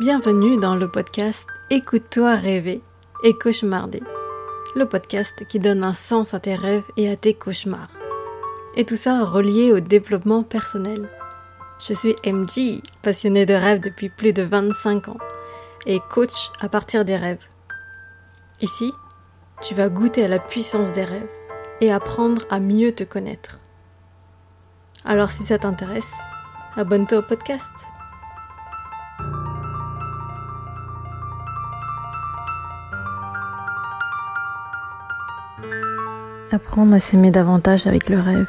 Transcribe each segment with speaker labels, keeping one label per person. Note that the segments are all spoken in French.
Speaker 1: Bienvenue dans le podcast Écoute-toi rêver et cauchemarder. Le podcast qui donne un sens à tes rêves et à tes cauchemars. Et tout ça relié au développement personnel. Je suis MG, passionnée de rêves depuis plus de 25 ans et coach à partir des rêves. Ici, tu vas goûter à la puissance des rêves et apprendre à mieux te connaître. Alors si ça t'intéresse, abonne-toi au podcast. Apprendre à s'aimer davantage avec le rêve.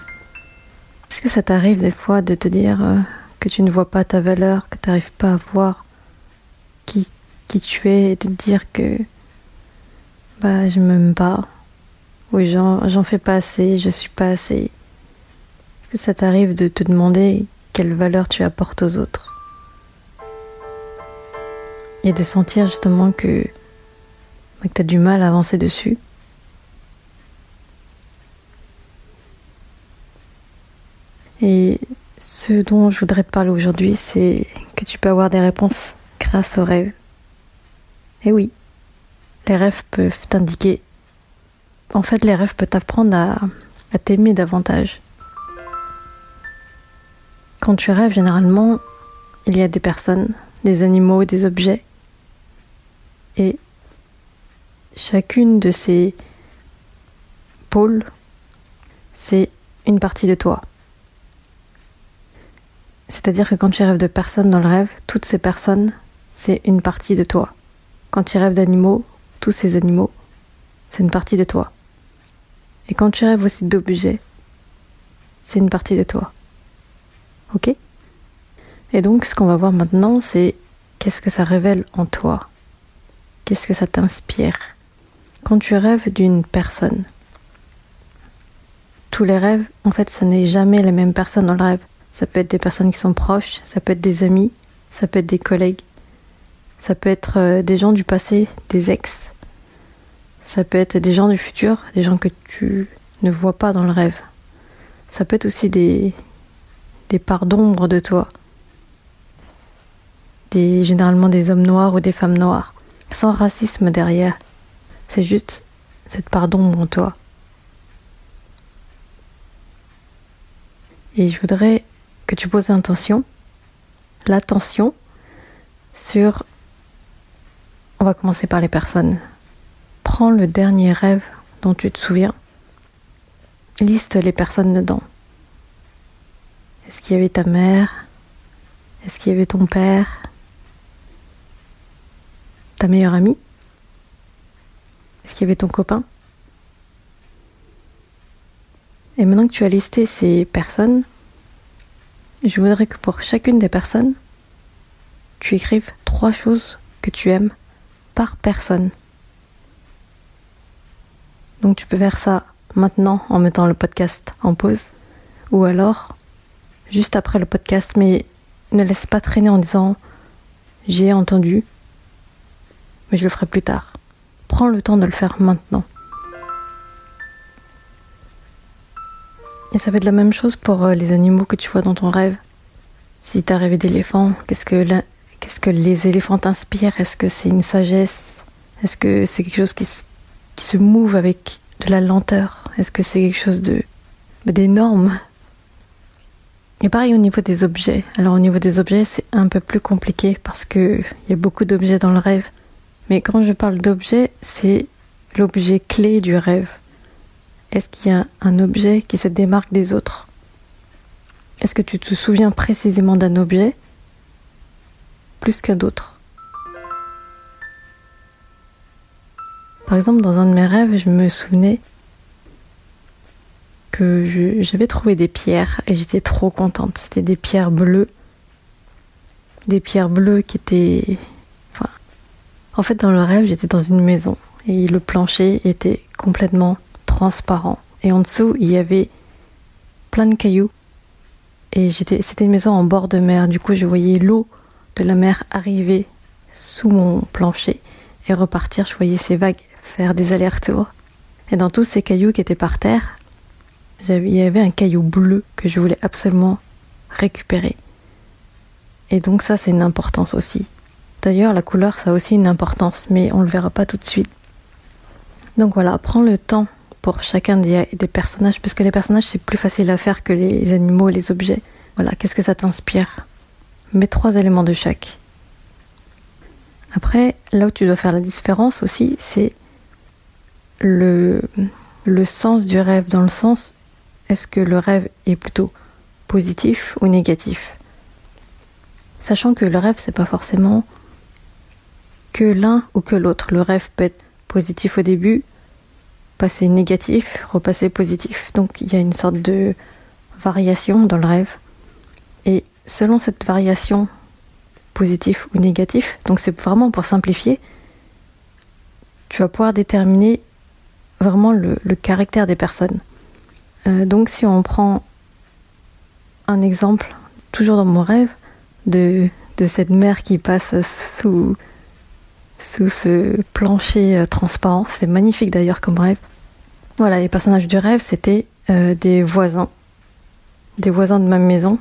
Speaker 1: Est-ce que ça t'arrive des fois de te dire euh, que tu ne vois pas ta valeur, que tu n'arrives pas à voir qui, tu es et de te dire que bah je m'aime pas ou j'en fais pas assez, je suis pas assez? Est-ce que ça t'arrive de te demander quelle valeur tu apportes aux autres? Et de sentir justement que, bah, que tu as du mal à avancer dessus? Et ce dont je voudrais te parler aujourd'hui, c'est que tu peux avoir des réponses grâce aux rêves. Et oui, les rêves peuvent t'indiquer. En fait, les rêves peuvent t'apprendre à, à t'aimer davantage. Quand tu rêves, généralement, il y a des personnes, des animaux, des objets. Et chacune de ces pôles, c'est une partie de toi. C'est-à-dire que quand tu rêves de personnes dans le rêve, toutes ces personnes, c'est une partie de toi. Quand tu rêves d'animaux, tous ces animaux, c'est une partie de toi. Et quand tu rêves aussi d'objets, c'est une partie de toi. Ok? Et donc ce qu'on va voir maintenant, c'est qu'est-ce que ça révèle en toi? Qu'est-ce que ça t'inspire? Quand tu rêves d'une personne, tous les rêves, en fait, ce n'est jamais les mêmes personnes dans le rêve. Ça peut être des personnes qui sont proches, ça peut être des amis, ça peut être des collègues, ça peut être euh, des gens du passé, des ex, ça peut être des gens du futur, des gens que tu ne vois pas dans le rêve. Ça peut être aussi des, des parts d'ombre de toi, des, généralement des hommes noirs ou des femmes noires, sans racisme derrière. C'est juste cette part d'ombre en toi. Et je voudrais que tu poses l'intention, l'attention sur... On va commencer par les personnes. Prends le dernier rêve dont tu te souviens. Liste les personnes dedans. Est-ce qu'il y avait ta mère? Est-ce qu'il y avait ton père? Ta meilleure amie? Est-ce qu'il y avait ton copain? Et maintenant que tu as listé ces personnes, je voudrais que pour chacune des personnes, tu écrives trois choses que tu aimes par personne. Donc tu peux faire ça maintenant en mettant le podcast en pause ou alors juste après le podcast mais ne laisse pas traîner en disant j'ai entendu mais je le ferai plus tard. Prends le temps de le faire maintenant. Et ça va être la même chose pour euh, les animaux que tu vois dans ton rêve. Si tu rêvé d'éléphant, qu'est-ce que, les éléphants t'inspirent? Est-ce que c'est une sagesse? Est-ce que c'est quelque chose qui, se mouve avec de la lenteur? Est-ce que c'est quelque chose de d'énorme? Et pareil au niveau des objets. Alors au niveau des objets, c'est un peu plus compliqué parce que il y a beaucoup d'objets dans le rêve. Mais quand je parle d'objet, c'est l'objet clé du rêve. Est-ce qu'il y a un objet qui se démarque des autres? Est-ce que tu te souviens précisément d'un objet plus qu'un d'autre Par exemple, dans un de mes rêves, je me souvenais que j'avais trouvé des pierres et j'étais trop contente. C'était des pierres bleues. Des pierres bleues qui étaient... En fait, dans le rêve, j'étais dans une maison et le plancher était complètement transparent. Et en dessous, il y avait plein de cailloux. Et c'était une maison en bord de mer. Du coup, je voyais l'eau de la mer arriver sous mon plancher et repartir. Je voyais ces vagues faire des allers-retours. Et dans tous ces cailloux qui étaient par terre, il y avait un caillou bleu que je voulais absolument récupérer. Et donc ça, c'est une importance aussi. D'ailleurs, la couleur, ça a aussi une importance, mais on le verra pas tout de suite. Donc voilà, prends le temps pour chacun des, personnages, parce que les personnages, c'est plus facile à faire que les animaux et les objets. Voilà, qu'est-ce que ça t'inspire? Mets trois éléments de chaque. Après, là où tu dois faire la différence aussi, c'est le, le sens du rêve, dans le sens, est-ce que le rêve est plutôt positif ou négatif? Sachant que le rêve, c'est pas forcément que l'un ou que l'autre. Le rêve peut être positif au début, passer négatif, repasser positif. Donc il y a une sorte de variation dans le rêve. Et selon cette variation positif ou négatif, donc c'est vraiment pour simplifier, tu vas pouvoir déterminer vraiment le, caractère des personnes. Euh, donc si on prend un exemple, toujours dans mon rêve, de, de cette mer qui passe sous, sous ce plancher euh, transparent, c'est magnifique d'ailleurs comme rêve. Voilà, les personnages du rêve, c'était euh, des voisins, des voisins de ma maison,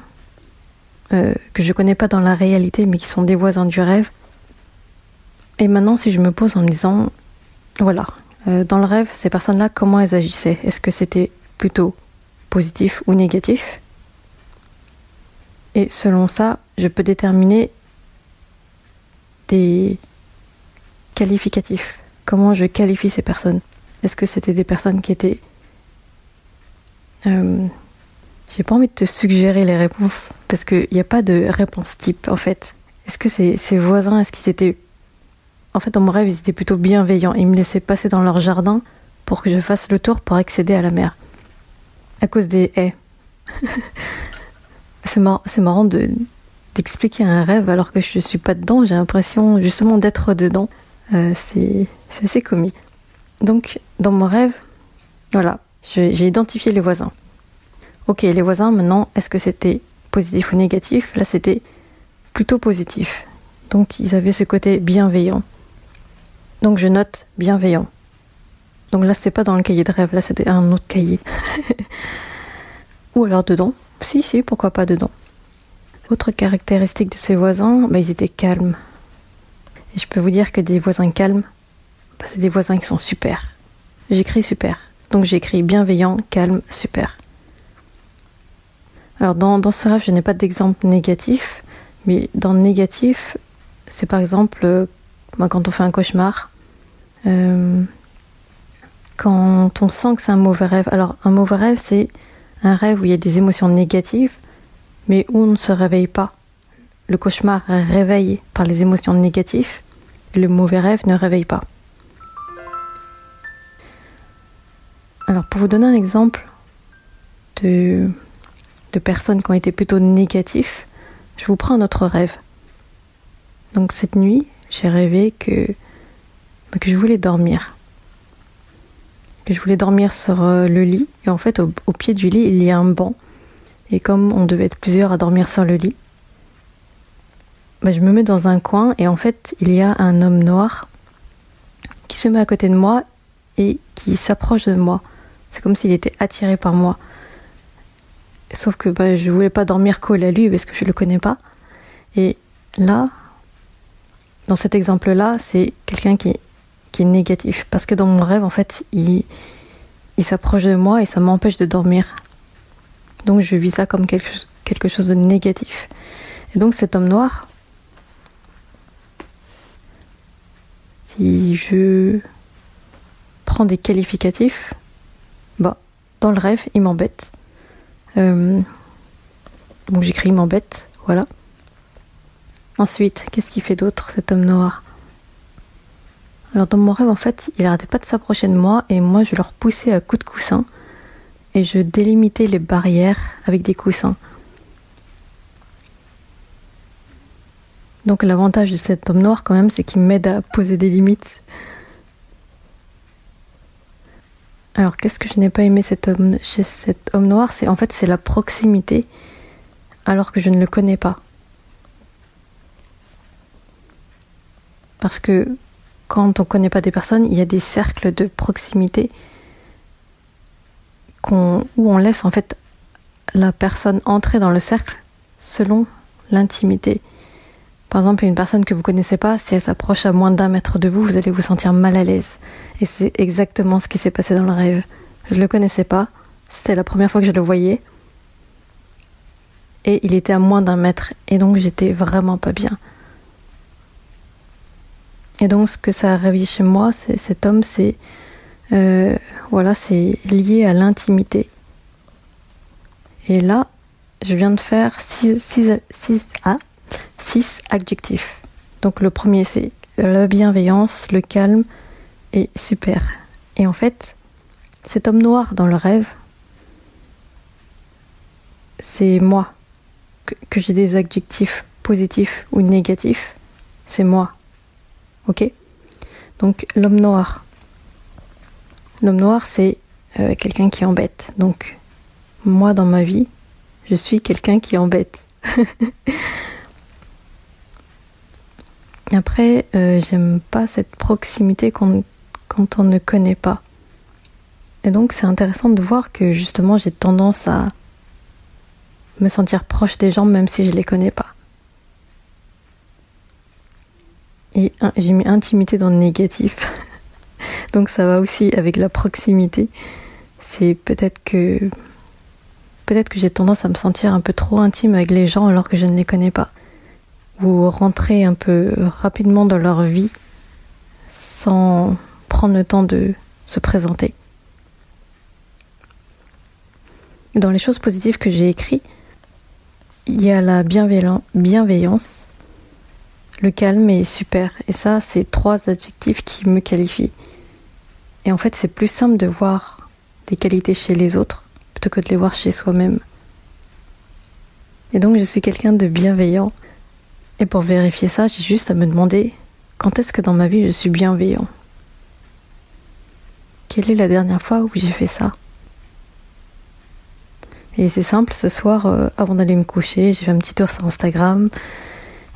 Speaker 1: euh, que je connais pas dans la réalité, mais qui sont des voisins du rêve. Et maintenant, si je me pose en me disant, voilà, euh, dans le rêve, ces personnes-là, comment elles agissaient? Est-ce que c'était plutôt positif ou négatif? Et selon ça, je peux déterminer des qualificatifs. Comment je qualifie ces personnes? Est-ce que c'était des personnes qui étaient... Euh, j'ai pas envie de te suggérer les réponses parce qu'il n'y a pas de réponse type en fait. Est-ce que ces, voisins, est-ce qu'ils étaient. En fait, dans mon rêve, ils étaient plutôt bienveillants. Ils me laissaient passer dans leur jardin pour que je fasse le tour pour accéder à la mer. À cause des haies. c'est marrant, marrant de, d'expliquer un rêve alors que je ne suis pas dedans. J'ai l'impression justement d'être dedans. Euh, c'est, c'est assez comique. Donc, dans mon rêve, voilà, j'ai identifié les voisins. Ok, les voisins, maintenant, est-ce que c'était positif ou négatif? Là, c'était plutôt positif. Donc, ils avaient ce côté bienveillant. Donc, je note bienveillant. Donc là, c'est pas dans le cahier de rêve, là, c'était un autre cahier. ou alors dedans. Si, si, pourquoi pas dedans. Autre caractéristique de ces voisins, bah, ils étaient calmes. Et je peux vous dire que des voisins calmes, c'est des voisins qui sont super. J'écris super. Donc j'écris bienveillant, calme, super. Alors dans, dans ce rêve, je n'ai pas d'exemple négatif, mais dans négatif, c'est par exemple euh, quand on fait un cauchemar, euh, quand on sent que c'est un mauvais rêve. Alors un mauvais rêve, c'est un rêve où il y a des émotions négatives, mais où on ne se réveille pas. Le cauchemar réveille par les émotions négatives, le mauvais rêve ne réveille pas. Alors pour vous donner un exemple de personnes qui ont été plutôt négatifs, je vous prends un autre rêve. Donc cette nuit, j'ai rêvé que, bah, je voulais dormir. Que je voulais dormir sur euh, le lit. Et en fait, au, au pied du lit, il y a un banc. Et comme on devait être plusieurs à dormir sur le lit, bah, je me mets dans un coin et en fait, il y a un homme noir qui se met à côté de moi et qui s'approche de moi. C'est comme s'il était attiré par moi. Sauf que bah, je voulais pas dormir collé à lui parce que je le connais pas. Et là, dans cet exemple-là, c'est quelqu'un qui, qui est négatif. Parce que dans mon rêve, en fait, il, il s'approche de moi et ça m'empêche de dormir. Donc je vis ça comme quelque, quelque chose de négatif. Et donc cet homme noir, si je prends des qualificatifs, bah, dans le rêve, il m'embête. Euh, donc j'écris m'embête, voilà. Ensuite, qu'est-ce qu'il fait d'autre cet homme noir? Alors dans mon rêve, en fait, il arrêtait pas de s'approcher de moi et moi je le repoussais à coups de coussin et je délimitais les barrières avec des coussins. Donc l'avantage de cet homme noir quand même, c'est qu'il m'aide à poser des limites. Alors, qu'est-ce que je n'ai pas aimé cet homme, chez cet homme noir C'est en fait c'est la proximité, alors que je ne le connais pas. Parce que quand on ne connaît pas des personnes, il y a des cercles de proximité où on laisse en fait la personne entrer dans le cercle selon l'intimité. Par exemple, une personne que vous connaissez pas, si elle s'approche à moins d'un mètre de vous, vous allez vous sentir mal à l'aise. Et c'est exactement ce qui s'est passé dans le rêve. Je le connaissais pas. C'était la première fois que je le voyais. Et il était à moins d'un mètre. Et donc j'étais vraiment pas bien. Et donc ce que ça a réveillé chez moi, c'est cet homme, c'est euh, voilà, c'est lié à l'intimité. Et là, je viens de faire six, six, six, ah, six adjectifs. Donc le premier c'est la bienveillance, le calme et super. Et en fait, cet homme noir dans le rêve, c'est moi. Que, j'ai des adjectifs positifs ou négatifs, c'est moi. Ok? Donc l'homme noir. L'homme noir, c'est euh, quelqu'un qui embête. Donc moi dans ma vie, je suis quelqu'un qui embête. Après, euh, j'aime pas cette proximité quand, quand on ne connaît pas. Et donc c'est intéressant de voir que justement j'ai tendance à me sentir proche des gens même si je les connais pas. Et j'ai mis intimité dans le négatif. donc ça va aussi avec la proximité. C'est peut-être que peut-être que j'ai tendance à me sentir un peu trop intime avec les gens alors que je ne les connais pas. Ou rentrer un peu rapidement dans leur vie sans prendre le temps de se présenter. Dans les choses positives que j'ai écrites, il y a la bienveillance, le calme est super. Et ça, c'est trois adjectifs qui me qualifient. Et en fait, c'est plus simple de voir des qualités chez les autres plutôt que de les voir chez soi-même. Et donc je suis quelqu'un de bienveillant. Et pour vérifier ça, j'ai juste à me demander quand est-ce que dans ma vie je suis bienveillant? Quelle est la dernière fois où j'ai fait ça? Et c'est simple, ce soir, euh, avant d'aller me coucher, j'ai fait un petit tour sur Instagram.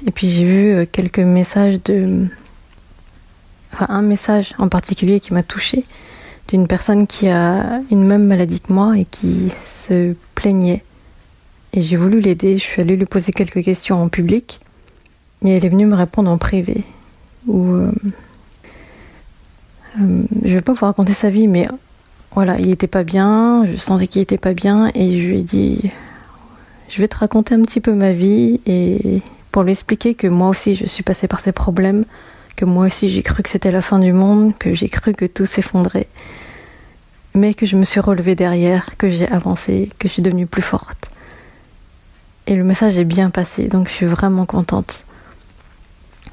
Speaker 1: Et puis j'ai vu euh, quelques messages de... Enfin, un message en particulier qui m'a touchée d'une personne qui a une même maladie que moi et qui se plaignait. Et j'ai voulu l'aider, je suis allée lui poser quelques questions en public et elle est venue me répondre en privé. Ou euh, euh, je vais pas vous raconter sa vie, mais voilà, il était pas bien, je sentais qu'il était pas bien et je lui ai dit je vais te raconter un petit peu ma vie et pour lui expliquer que moi aussi je suis passée par ces problèmes que moi aussi j'ai cru que c'était la fin du monde, que j'ai cru que tout s'effondrait, mais que je me suis relevée derrière, que j'ai avancé, que je suis devenue plus forte. Et le message est bien passé, donc je suis vraiment contente.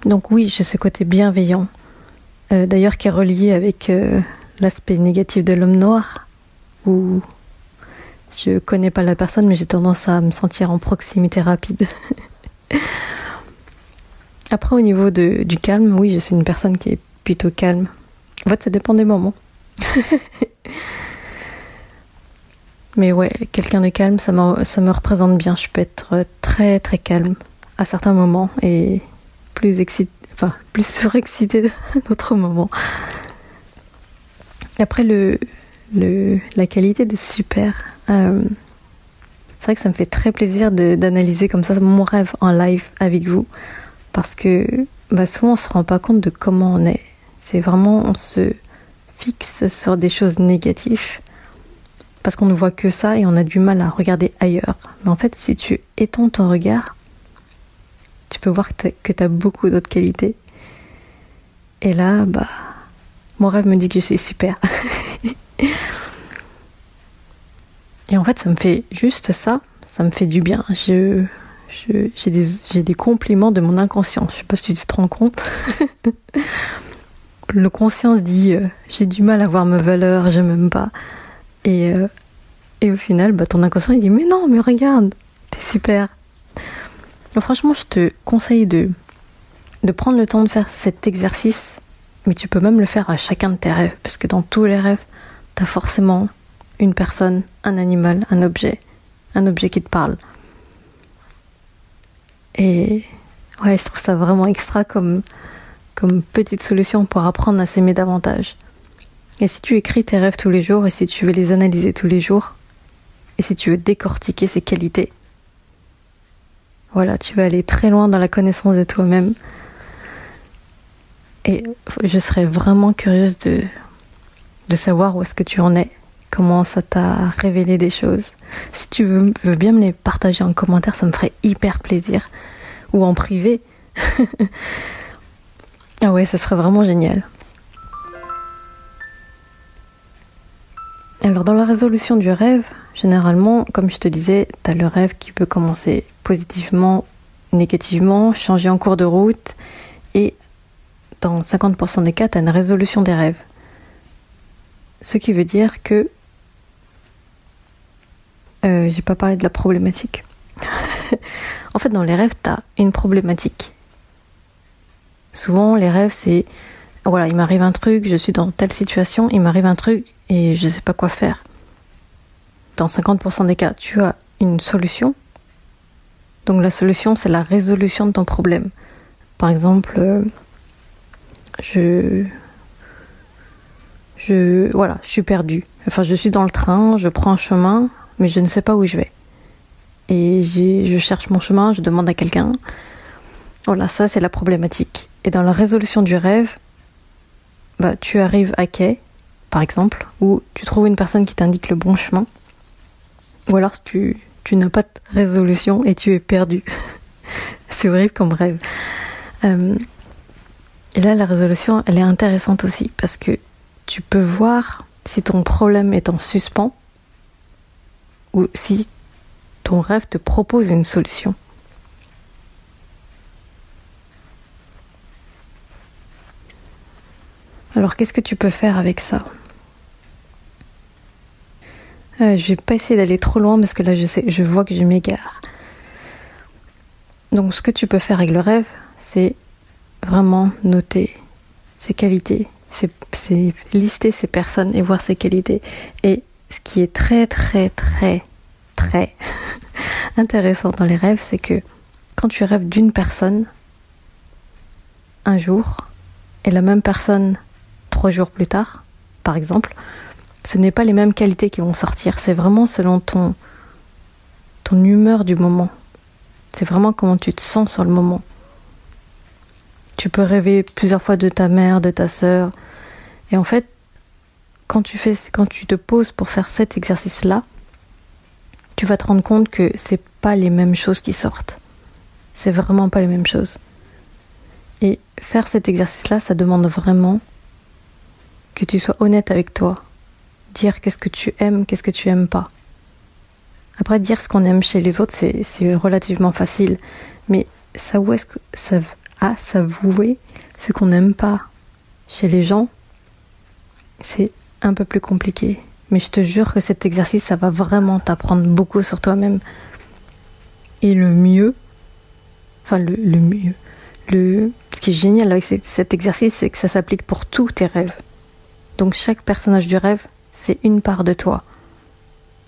Speaker 1: Donc oui, j'ai ce côté bienveillant, euh, d'ailleurs qui est relié avec euh, l'aspect négatif de l'homme noir, où je connais pas la personne, mais j'ai tendance à me sentir en proximité rapide. Après, au niveau de, du calme, oui, je suis une personne qui est plutôt calme. En fait, ça dépend des moments. Mais ouais, quelqu'un de calme, ça me, ça me représente bien. Je peux être très très calme à certains moments et plus excité, enfin plus surexcité d'autres moments. Après le, la qualité de super, euh, c'est vrai que ça me fait très plaisir d'analyser comme ça mon rêve en live avec vous. Parce que bah, souvent on se rend pas compte de comment on est. C'est vraiment, on se fixe sur des choses négatives parce qu'on ne voit que ça et on a du mal à regarder ailleurs. Mais en fait, si tu étends ton regard, tu peux voir que tu as, beaucoup d'autres qualités. Et là, bah, mon rêve me dit que je suis super. et en fait, ça me fait juste ça, ça me fait du bien. J'ai des, compliments de mon inconscient. Je sais pas si tu te rends compte. le conscience dit euh, j'ai du mal à voir ma valeur, je m'aime pas. Et, euh, au final, bah, ton inconscient dit mais non, mais regarde, t'es super. Franchement, je te conseille de, de prendre le temps de faire cet exercice, mais tu peux même le faire à chacun de tes rêves, parce que dans tous les rêves, t'as forcément une personne, un animal, un objet, un objet qui te parle. Et ouais, je trouve ça vraiment extra comme, comme petite solution pour apprendre à s'aimer davantage. Et si tu écris tes rêves tous les jours et si tu veux les analyser tous les jours, et si tu veux décortiquer ses qualités, Voilà, tu vas aller très loin dans la connaissance de toi-même. Et je serais vraiment curieuse de, savoir où est-ce que tu en es, comment ça t'a révélé des choses. Si tu veux, veux, bien me les partager en commentaire, ça me ferait hyper plaisir. Ou en privé. ah ouais, ça serait vraiment génial. Alors dans la résolution du rêve, généralement, comme je te disais, tu as le rêve qui peut commencer positivement, négativement, changer en cours de route et dans 50% des cas, tu as une résolution des rêves. Ce qui veut dire que euh, j'ai pas parlé de la problématique. en fait, dans les rêves, tu as une problématique. Souvent, les rêves, c'est voilà, il m'arrive un truc, je suis dans telle situation, il m'arrive un truc et je sais pas quoi faire. Dans 50% des cas, tu as une solution. Donc la solution, c'est la résolution de ton problème. Par exemple, euh, je je voilà, je suis perdue. Enfin, je suis dans le train, je prends un chemin, mais je ne sais pas où je vais. Et je cherche mon chemin, je demande à quelqu'un. Voilà, ça c'est la problématique. Et dans la résolution du rêve, bah, tu arrives à quai, par exemple, ou tu trouves une personne qui t'indique le bon chemin, ou alors tu, tu n'as pas de résolution et tu es perdu. c'est horrible comme rêve. Euh, et là, la résolution, elle est intéressante aussi parce que tu peux voir si ton problème est en suspens ou si ton rêve te propose une solution. Alors qu'est-ce que tu peux faire avec ça? Euh, Je vais pas essayer d'aller trop loin parce que là je sais, je vois que je m'égare. Donc ce que tu peux faire avec le rêve, c'est vraiment noter ses qualités, c'est lister ses personnes et voir ses qualités. Et ce qui est très très très très intéressant dans les rêves, c'est que quand tu rêves d'une personne un jour et la même personne trois jours plus tard, par exemple, ce n'est pas les mêmes qualités qui vont sortir. C'est vraiment selon ton, ton humeur du moment. C'est vraiment comment tu te sens sur le moment. Tu peux rêver plusieurs fois de ta mère, de ta sœur. Et en fait, quand tu, fais, quand tu te poses pour faire cet exercice-là, tu vas te rendre compte que c'est pas les mêmes choses qui sortent. C'est vraiment pas les mêmes choses. Et faire cet exercice-là, ça demande vraiment que tu sois honnête avec toi. Dire qu'est-ce que tu aimes, qu'est-ce que tu aimes pas. Après, dire ce qu'on aime chez les autres, c'est relativement facile. Mais où est-ce que ça à s'avouer ce qu'on n'aime pas chez les gens, c'est un peu plus compliqué. Mais je te jure que cet exercice, ça va vraiment t'apprendre beaucoup sur toi-même. Et le mieux, enfin le, le mieux, le, ce qui est génial avec cet exercice, c'est que ça s'applique pour tous tes rêves. Donc chaque personnage du rêve, c'est une part de toi.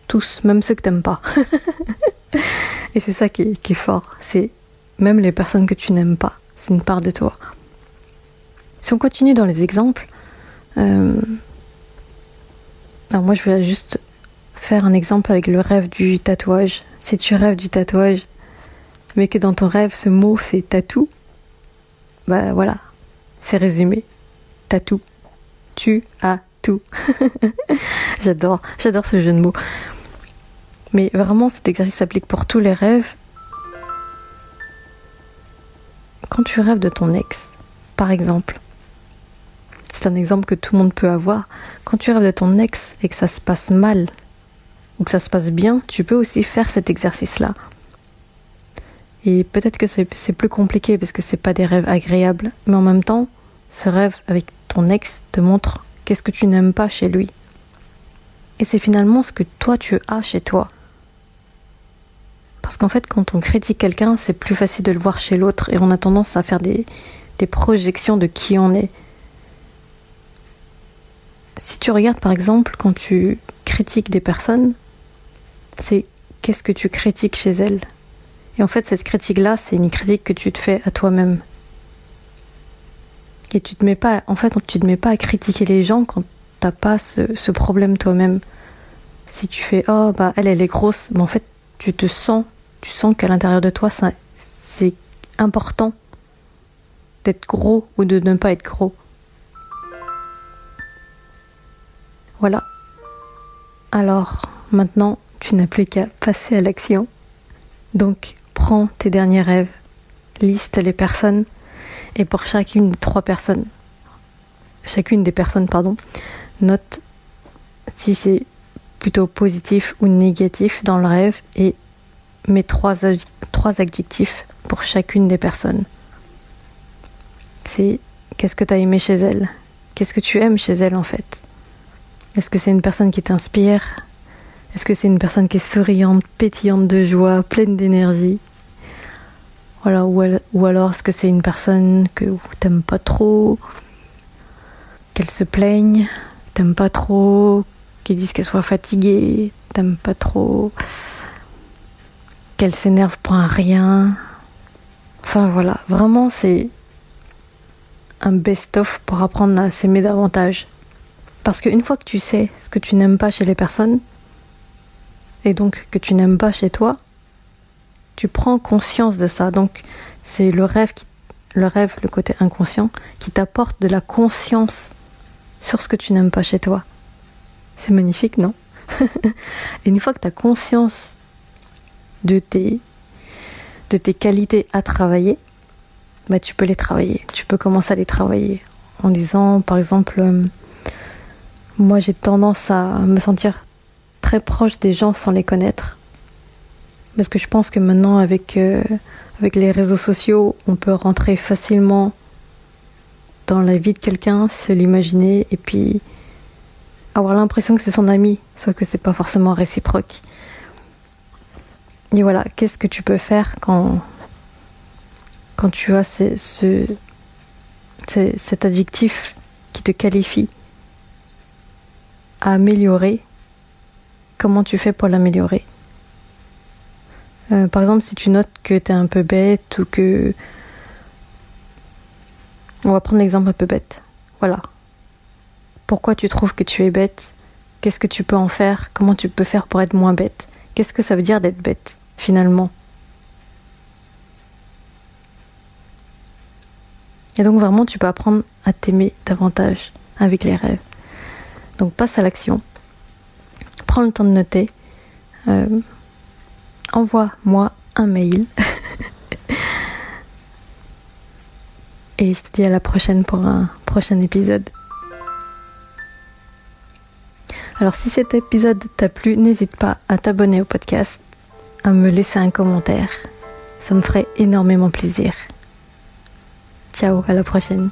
Speaker 1: Tous, même ceux que t'aimes pas. Et c'est ça qui est, fort. C'est même les personnes que tu n'aimes pas, c'est une part de toi. Si on continue dans les exemples, euh, alors moi je vais juste faire un exemple avec le rêve du tatouage. Si tu rêves du tatouage, mais que dans ton rêve ce mot c'est tatou, bah voilà, c'est résumé. Tatou tu as j'adore, j'adore ce jeu de mots. Mais vraiment, cet exercice s'applique pour tous les rêves. Quand tu rêves de ton ex, par exemple, c'est un exemple que tout le monde peut avoir. Quand tu rêves de ton ex et que ça se passe mal ou que ça se passe bien, tu peux aussi faire cet exercice-là. Et peut-être que c'est plus compliqué parce que c'est pas des rêves agréables, mais en même temps, ce rêve avec ton ex te montre qu'est-ce que tu n'aimes pas chez lui. Et c'est finalement ce que toi tu as chez toi. Parce qu'en fait, quand on critique quelqu'un, c'est plus facile de le voir chez l'autre et on a tendance à faire des, projections de qui on est. Si tu regardes par exemple quand tu critiques des personnes, c'est qu'est-ce que tu critiques chez elles. Et en fait, cette critique-là, c'est une critique que tu te fais à toi-même. Et tu te mets pas, en fait, tu te mets pas à critiquer les gens quand t'as pas ce, problème toi-même. Si tu fais, oh, bah, elle, elle est grosse, mais en fait, tu te sens, tu sens qu'à l'intérieur de toi, c'est important d'être gros ou de ne pas être gros. Voilà. Alors, maintenant, tu n'as plus qu'à passer à l'action. Donc, prends tes derniers rêves, liste les personnes, et pour chacune des trois personnes, chacune des personnes, pardon, note si c'est plutôt positif ou négatif dans le rêve et mets trois, trois adjectifs pour chacune des personnes. C'est qu'est-ce que tu as aimé chez elle? Qu'est-ce que tu aimes chez elle en fait? Est-ce que c'est une personne qui t'inspire? Est-ce que c'est une personne qui est souriante, pétillante de joie, pleine d'énergie? Voilà, ou, alors est-ce que c'est une personne que t'aimes pas trop, qu'elle se plaigne, t'aimes pas trop, qu'elle dise qu'elle soit fatiguée, t'aimes pas trop, qu'elle s'énerve pour un rien. Enfin voilà, vraiment c'est un best-of pour apprendre à s'aimer davantage. Parce qu'une fois que tu sais ce que tu n'aimes pas chez les personnes, et donc que tu n'aimes pas chez toi, tu prends conscience de ça. Donc c'est le rêve, le rêve, le côté inconscient, qui t'apporte de la conscience sur ce que tu n'aimes pas chez toi. C'est magnifique, non? Et une fois que tu as conscience de tes, de tes qualités à travailler, bah, tu peux les travailler. Tu peux commencer à les travailler en disant, par exemple, euh, moi j'ai tendance à me sentir très proche des gens sans les connaître. Parce que je pense que maintenant, avec, euh, avec les réseaux sociaux, on peut rentrer facilement dans la vie de quelqu'un, se l'imaginer et puis avoir l'impression que c'est son ami, sauf que c'est pas forcément réciproque. Et voilà, qu'est-ce que tu peux faire quand quand tu as ce, cet adjectif qui te qualifie à améliorer, comment tu fais pour l'améliorer? Euh, Par exemple, si tu notes que tu es un peu bête ou que... On va prendre l'exemple un peu bête. Voilà. Pourquoi tu trouves que tu es bête? Qu'est-ce que tu peux en faire? Comment tu peux faire pour être moins bête? Qu'est-ce que ça veut dire d'être bête, finalement? Et donc vraiment, tu peux apprendre à t'aimer davantage avec les rêves. Donc passe à l'action. Prends le temps de noter. Euh, envoie-moi un mail. Et je te dis à la prochaine pour un prochain épisode. Alors si cet épisode t'a plu, n'hésite pas à t'abonner au podcast, à me laisser un commentaire. Ça me ferait énormément plaisir. Ciao, à la prochaine.